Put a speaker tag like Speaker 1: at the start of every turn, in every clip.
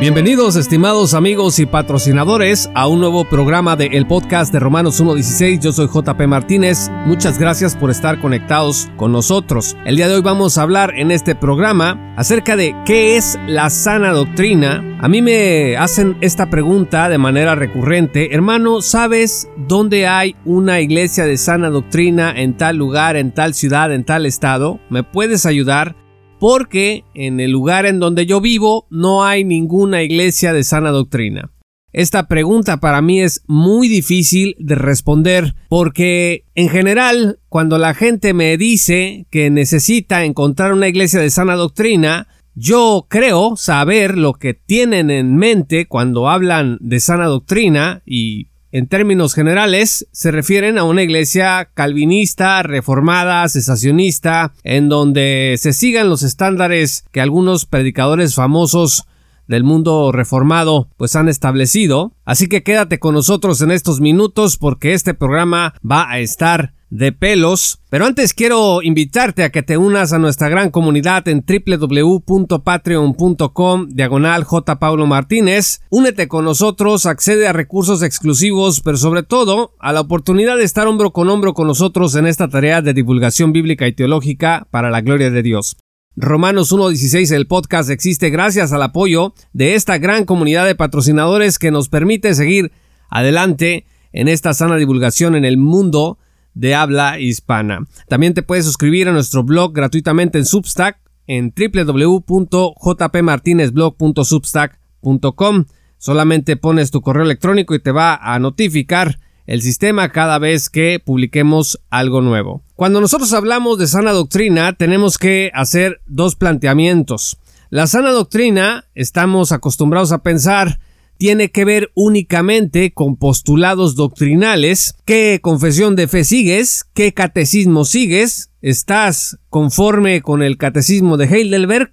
Speaker 1: Bienvenidos estimados amigos y patrocinadores a un nuevo programa de el podcast de Romanos 1.16. Yo soy JP Martínez. Muchas gracias por estar conectados con nosotros. El día de hoy vamos a hablar en este programa acerca de qué es la sana doctrina. A mí me hacen esta pregunta de manera recurrente. Hermano, ¿sabes dónde hay una iglesia de sana doctrina en tal lugar, en tal ciudad, en tal estado? ¿Me puedes ayudar? Porque en el lugar en donde yo vivo no hay ninguna iglesia de sana doctrina. Esta pregunta para mí es muy difícil de responder porque en general cuando la gente me dice que necesita encontrar una iglesia de sana doctrina, yo creo saber lo que tienen en mente cuando hablan de sana doctrina y en términos generales, se refieren a una iglesia calvinista, reformada, cesacionista, en donde se sigan los estándares que algunos predicadores famosos del mundo reformado pues han establecido. Así que quédate con nosotros en estos minutos porque este programa va a estar de pelos. Pero antes quiero invitarte a que te unas a nuestra gran comunidad en www.patreon.com diagonal J. Paulo Martínez. Únete con nosotros, accede a recursos exclusivos, pero sobre todo a la oportunidad de estar hombro con hombro con nosotros en esta tarea de divulgación bíblica y teológica para la gloria de Dios. Romanos 1.16, el podcast existe gracias al apoyo de esta gran comunidad de patrocinadores que nos permite seguir adelante en esta sana divulgación en el mundo de habla hispana. También te puedes suscribir a nuestro blog gratuitamente en Substack en www.jpmartinezblog.substack.com. Solamente pones tu correo electrónico y te va a notificar el sistema cada vez que publiquemos algo nuevo. Cuando nosotros hablamos de sana doctrina, tenemos que hacer dos planteamientos. La sana doctrina, estamos acostumbrados a pensar tiene que ver únicamente con postulados doctrinales, qué confesión de fe sigues, qué catecismo sigues, estás conforme con el catecismo de Heidelberg,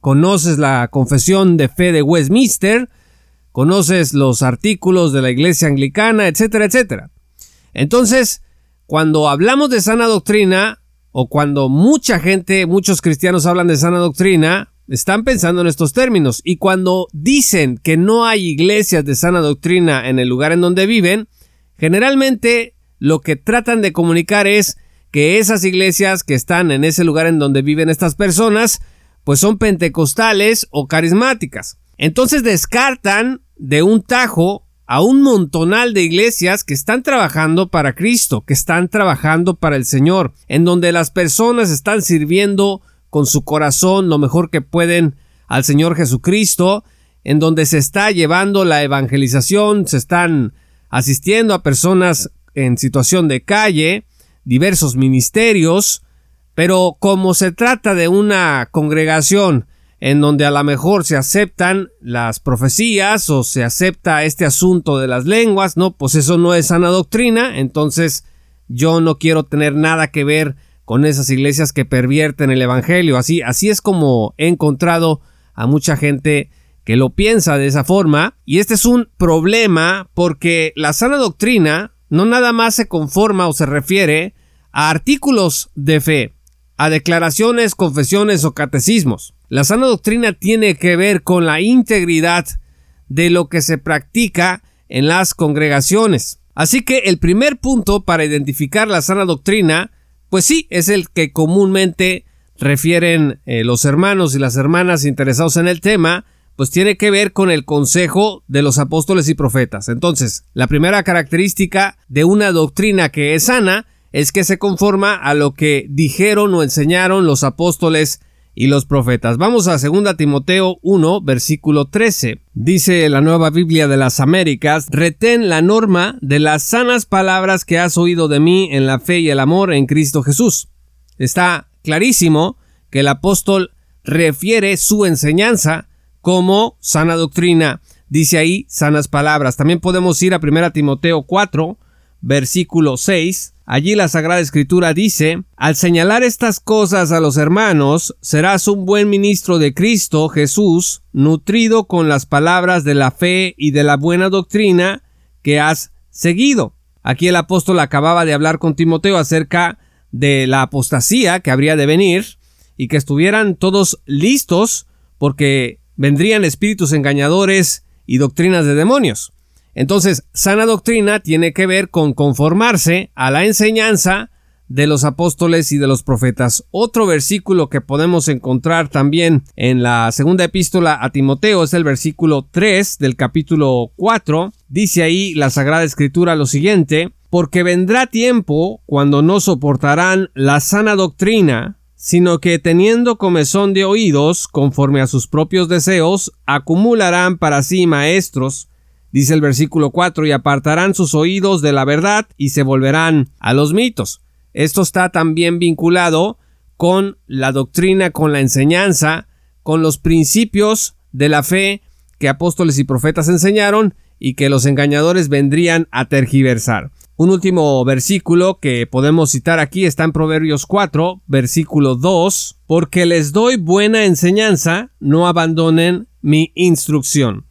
Speaker 1: conoces la confesión de fe de Westminster, conoces los artículos de la Iglesia Anglicana, etcétera, etcétera. Entonces, cuando hablamos de sana doctrina, o cuando mucha gente, muchos cristianos hablan de sana doctrina, están pensando en estos términos y cuando dicen que no hay iglesias de sana doctrina en el lugar en donde viven, generalmente lo que tratan de comunicar es que esas iglesias que están en ese lugar en donde viven estas personas, pues son pentecostales o carismáticas. Entonces descartan de un tajo a un montonal de iglesias que están trabajando para Cristo, que están trabajando para el Señor, en donde las personas están sirviendo con su corazón lo mejor que pueden al Señor Jesucristo, en donde se está llevando la evangelización, se están asistiendo a personas en situación de calle, diversos ministerios, pero como se trata de una congregación en donde a lo mejor se aceptan las profecías o se acepta este asunto de las lenguas, no, pues eso no es sana doctrina, entonces yo no quiero tener nada que ver con esas iglesias que pervierten el evangelio. Así, así es como he encontrado a mucha gente que lo piensa de esa forma. Y este es un problema porque la sana doctrina no nada más se conforma o se refiere a artículos de fe, a declaraciones, confesiones o catecismos. La sana doctrina tiene que ver con la integridad de lo que se practica en las congregaciones. Así que el primer punto para identificar la sana doctrina pues sí, es el que comúnmente refieren eh, los hermanos y las hermanas interesados en el tema, pues tiene que ver con el consejo de los apóstoles y profetas. Entonces, la primera característica de una doctrina que es sana es que se conforma a lo que dijeron o enseñaron los apóstoles y los profetas. Vamos a 2 Timoteo 1, versículo 13. Dice la nueva Biblia de las Américas, retén la norma de las sanas palabras que has oído de mí en la fe y el amor en Cristo Jesús. Está clarísimo que el apóstol refiere su enseñanza como sana doctrina. Dice ahí sanas palabras. También podemos ir a 1 Timoteo 4, versículo 6. Allí la Sagrada Escritura dice, al señalar estas cosas a los hermanos, serás un buen ministro de Cristo Jesús, nutrido con las palabras de la fe y de la buena doctrina que has seguido. Aquí el apóstol acababa de hablar con Timoteo acerca de la apostasía que habría de venir y que estuvieran todos listos porque vendrían espíritus engañadores y doctrinas de demonios. Entonces, sana doctrina tiene que ver con conformarse a la enseñanza de los apóstoles y de los profetas. Otro versículo que podemos encontrar también en la segunda epístola a Timoteo es el versículo 3 del capítulo 4. Dice ahí la Sagrada Escritura lo siguiente, porque vendrá tiempo cuando no soportarán la sana doctrina, sino que teniendo comezón de oídos, conforme a sus propios deseos, acumularán para sí maestros, dice el versículo 4, y apartarán sus oídos de la verdad y se volverán a los mitos. Esto está también vinculado con la doctrina, con la enseñanza, con los principios de la fe que apóstoles y profetas enseñaron y que los engañadores vendrían a tergiversar. Un último versículo que podemos citar aquí está en Proverbios 4, versículo 2, porque les doy buena enseñanza, no abandonen mi instrucción.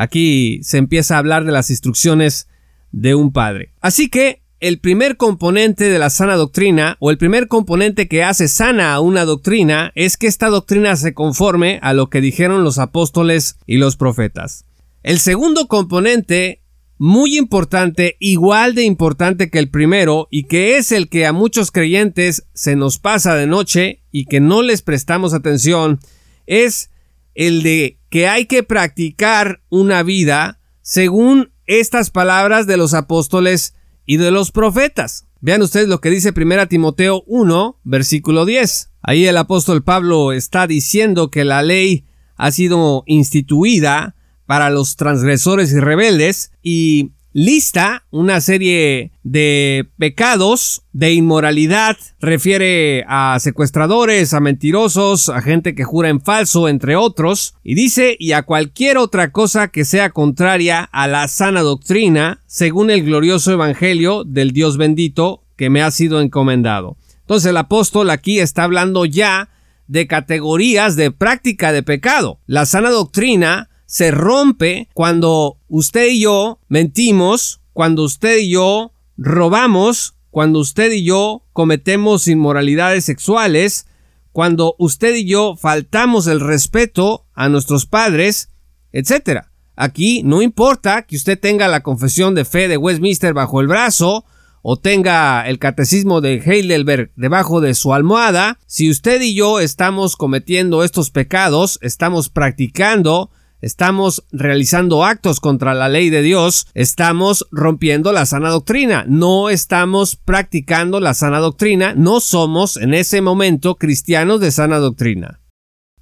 Speaker 1: Aquí se empieza a hablar de las instrucciones de un padre. Así que el primer componente de la sana doctrina o el primer componente que hace sana a una doctrina es que esta doctrina se conforme a lo que dijeron los apóstoles y los profetas. El segundo componente, muy importante, igual de importante que el primero y que es el que a muchos creyentes se nos pasa de noche y que no les prestamos atención, es el de que hay que practicar una vida según estas palabras de los apóstoles y de los profetas. Vean ustedes lo que dice 1 Timoteo 1, versículo 10. Ahí el apóstol Pablo está diciendo que la ley ha sido instituida para los transgresores y rebeldes y lista una serie de pecados de inmoralidad, refiere a secuestradores, a mentirosos, a gente que jura en falso, entre otros, y dice y a cualquier otra cosa que sea contraria a la sana doctrina, según el glorioso evangelio del Dios bendito que me ha sido encomendado. Entonces el apóstol aquí está hablando ya de categorías de práctica de pecado. La sana doctrina se rompe cuando usted y yo mentimos, cuando usted y yo robamos, cuando usted y yo cometemos inmoralidades sexuales, cuando usted y yo faltamos el respeto a nuestros padres, etc. Aquí no importa que usted tenga la confesión de fe de Westminster bajo el brazo, o tenga el catecismo de Heidelberg debajo de su almohada, si usted y yo estamos cometiendo estos pecados, estamos practicando estamos realizando actos contra la ley de Dios, estamos rompiendo la sana doctrina, no estamos practicando la sana doctrina, no somos en ese momento cristianos de sana doctrina.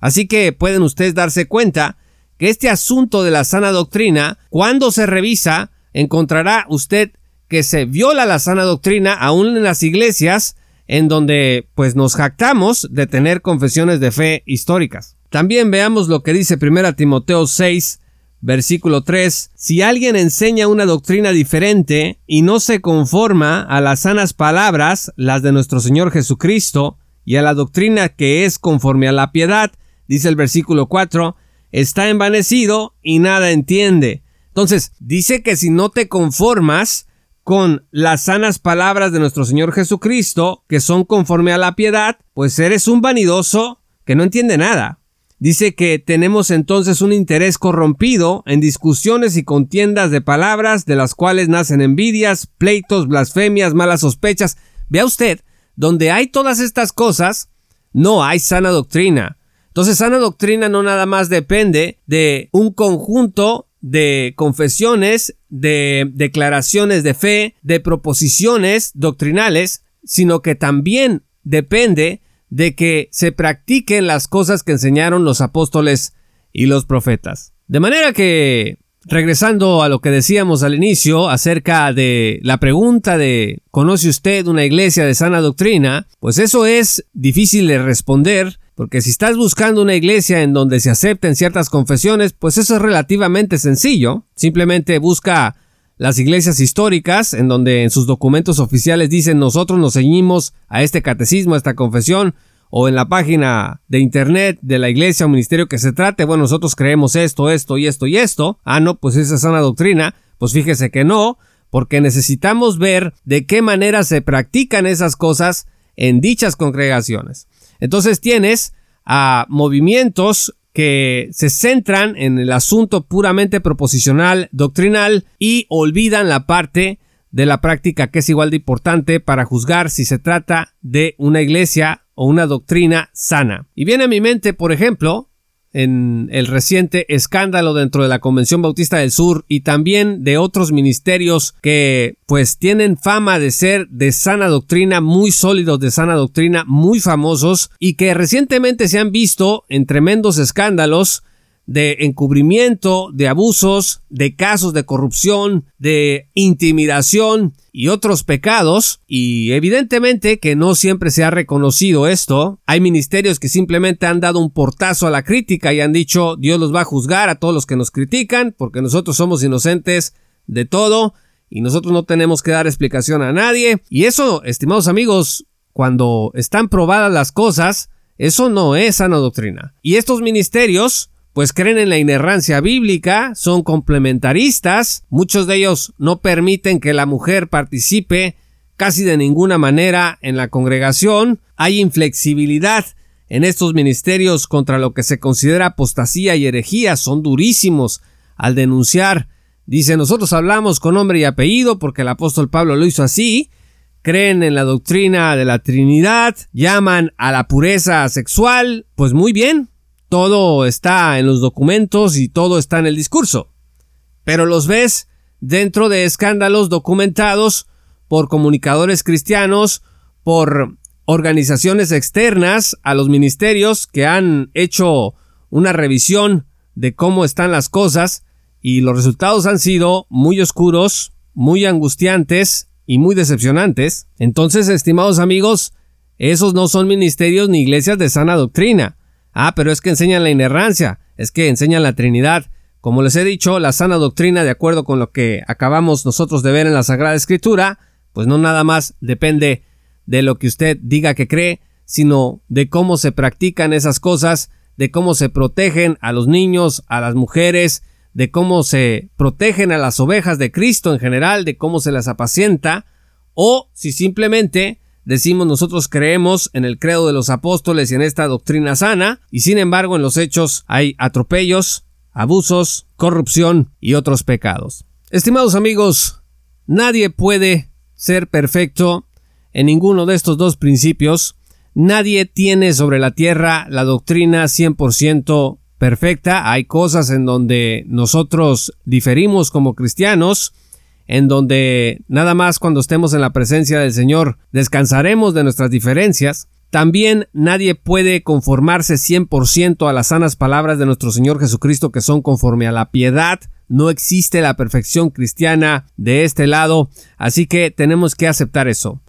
Speaker 1: Así que pueden ustedes darse cuenta que este asunto de la sana doctrina, cuando se revisa, encontrará usted que se viola la sana doctrina aún en las iglesias en donde pues nos jactamos de tener confesiones de fe históricas. También veamos lo que dice 1 Timoteo 6, versículo 3. Si alguien enseña una doctrina diferente y no se conforma a las sanas palabras, las de nuestro Señor Jesucristo, y a la doctrina que es conforme a la piedad, dice el versículo 4, está envanecido y nada entiende. Entonces, dice que si no te conformas con las sanas palabras de nuestro Señor Jesucristo, que son conforme a la piedad, pues eres un vanidoso que no entiende nada. Dice que tenemos entonces un interés corrompido en discusiones y contiendas de palabras de las cuales nacen envidias, pleitos, blasfemias, malas sospechas. Vea usted, donde hay todas estas cosas, no hay sana doctrina. Entonces, sana doctrina no nada más depende de un conjunto de confesiones, de declaraciones de fe, de proposiciones doctrinales, sino que también depende de que se practiquen las cosas que enseñaron los apóstoles y los profetas. De manera que, regresando a lo que decíamos al inicio acerca de la pregunta de ¿conoce usted una iglesia de sana doctrina? Pues eso es difícil de responder, porque si estás buscando una iglesia en donde se acepten ciertas confesiones, pues eso es relativamente sencillo. Simplemente busca las iglesias históricas, en donde en sus documentos oficiales dicen nosotros nos ceñimos a este catecismo, a esta confesión, o en la página de internet de la iglesia o ministerio que se trate, bueno, nosotros creemos esto, esto y esto y esto. Ah, no, pues esa es sana doctrina. Pues fíjese que no, porque necesitamos ver de qué manera se practican esas cosas en dichas congregaciones. Entonces tienes a movimientos que se centran en el asunto puramente proposicional, doctrinal y olvidan la parte de la práctica que es igual de importante para juzgar si se trata de una iglesia o una doctrina sana. Y viene a mi mente, por ejemplo, en el reciente escándalo dentro de la Convención Bautista del Sur y también de otros ministerios que pues tienen fama de ser de sana doctrina, muy sólidos de sana doctrina, muy famosos y que recientemente se han visto en tremendos escándalos de encubrimiento, de abusos, de casos de corrupción, de intimidación y otros pecados, y evidentemente que no siempre se ha reconocido esto, hay ministerios que simplemente han dado un portazo a la crítica y han dicho Dios los va a juzgar a todos los que nos critican, porque nosotros somos inocentes de todo, y nosotros no tenemos que dar explicación a nadie, y eso, estimados amigos, cuando están probadas las cosas, eso no es sana doctrina. Y estos ministerios, pues creen en la inerrancia bíblica, son complementaristas, muchos de ellos no permiten que la mujer participe casi de ninguna manera en la congregación, hay inflexibilidad en estos ministerios contra lo que se considera apostasía y herejía, son durísimos al denunciar. Dice, nosotros hablamos con nombre y apellido porque el apóstol Pablo lo hizo así, creen en la doctrina de la Trinidad, llaman a la pureza sexual, pues muy bien, todo está en los documentos y todo está en el discurso. Pero los ves dentro de escándalos documentados por comunicadores cristianos, por organizaciones externas a los ministerios que han hecho una revisión de cómo están las cosas y los resultados han sido muy oscuros, muy angustiantes y muy decepcionantes. Entonces, estimados amigos, esos no son ministerios ni iglesias de sana doctrina. Ah, pero es que enseñan la inerrancia, es que enseñan la Trinidad. Como les he dicho, la sana doctrina, de acuerdo con lo que acabamos nosotros de ver en la Sagrada Escritura, pues no nada más depende de lo que usted diga que cree, sino de cómo se practican esas cosas, de cómo se protegen a los niños, a las mujeres, de cómo se protegen a las ovejas de Cristo en general, de cómo se las apacienta, o si simplemente decimos nosotros creemos en el credo de los apóstoles y en esta doctrina sana, y sin embargo en los hechos hay atropellos, abusos, corrupción y otros pecados. Estimados amigos, nadie puede ser perfecto en ninguno de estos dos principios, nadie tiene sobre la tierra la doctrina 100% perfecta, hay cosas en donde nosotros diferimos como cristianos, en donde nada más cuando estemos en la presencia del Señor descansaremos de nuestras diferencias. También nadie puede conformarse 100% a las sanas palabras de nuestro Señor Jesucristo que son conforme a la piedad. No existe la perfección cristiana de este lado, así que tenemos que aceptar eso.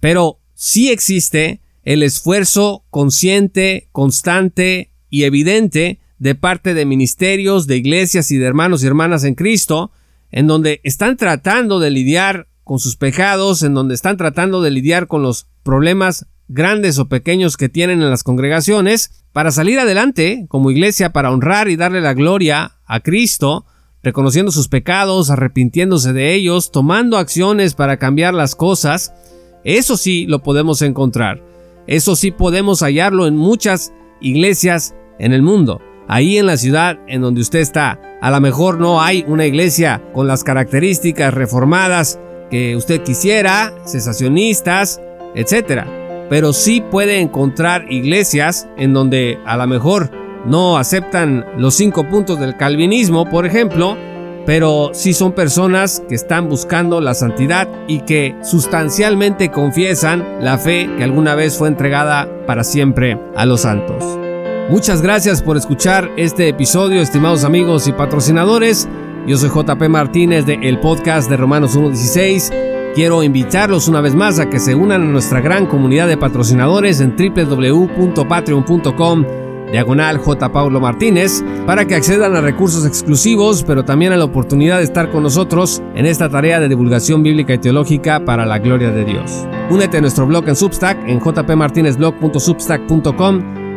Speaker 1: Pero sí existe el esfuerzo consciente, constante y evidente de parte de ministerios, de iglesias y de hermanos y hermanas en Cristo en donde están tratando de lidiar con sus pecados, en donde están tratando de lidiar con los problemas grandes o pequeños que tienen en las congregaciones, para salir adelante como iglesia, para honrar y darle la gloria a Cristo, reconociendo sus pecados, arrepintiéndose de ellos, tomando acciones para cambiar las cosas, eso sí lo podemos encontrar. Eso sí podemos hallarlo en muchas iglesias en el mundo ahí en la ciudad en donde usted está. A lo mejor no hay una iglesia con las características reformadas que usted quisiera, cesacionistas, etc. Pero sí puede encontrar iglesias en donde a lo mejor no aceptan los cinco puntos del calvinismo, por ejemplo, pero sí son personas que están buscando la santidad y que sustancialmente confiesan la fe que alguna vez fue entregada para siempre a los santos. Muchas gracias por escuchar este episodio, estimados amigos y patrocinadores. Yo soy JP Martínez de el podcast de Romanos 1.16. Quiero invitarlos una vez más a que se unan a nuestra gran comunidad de patrocinadores en www.patreon.com diagonal J. Paulo Martínez, para que accedan a recursos exclusivos, pero también a la oportunidad de estar con nosotros en esta tarea de divulgación bíblica y teológica para la gloria de Dios. Únete a nuestro blog en Substack en jpmartinezblog.substack.com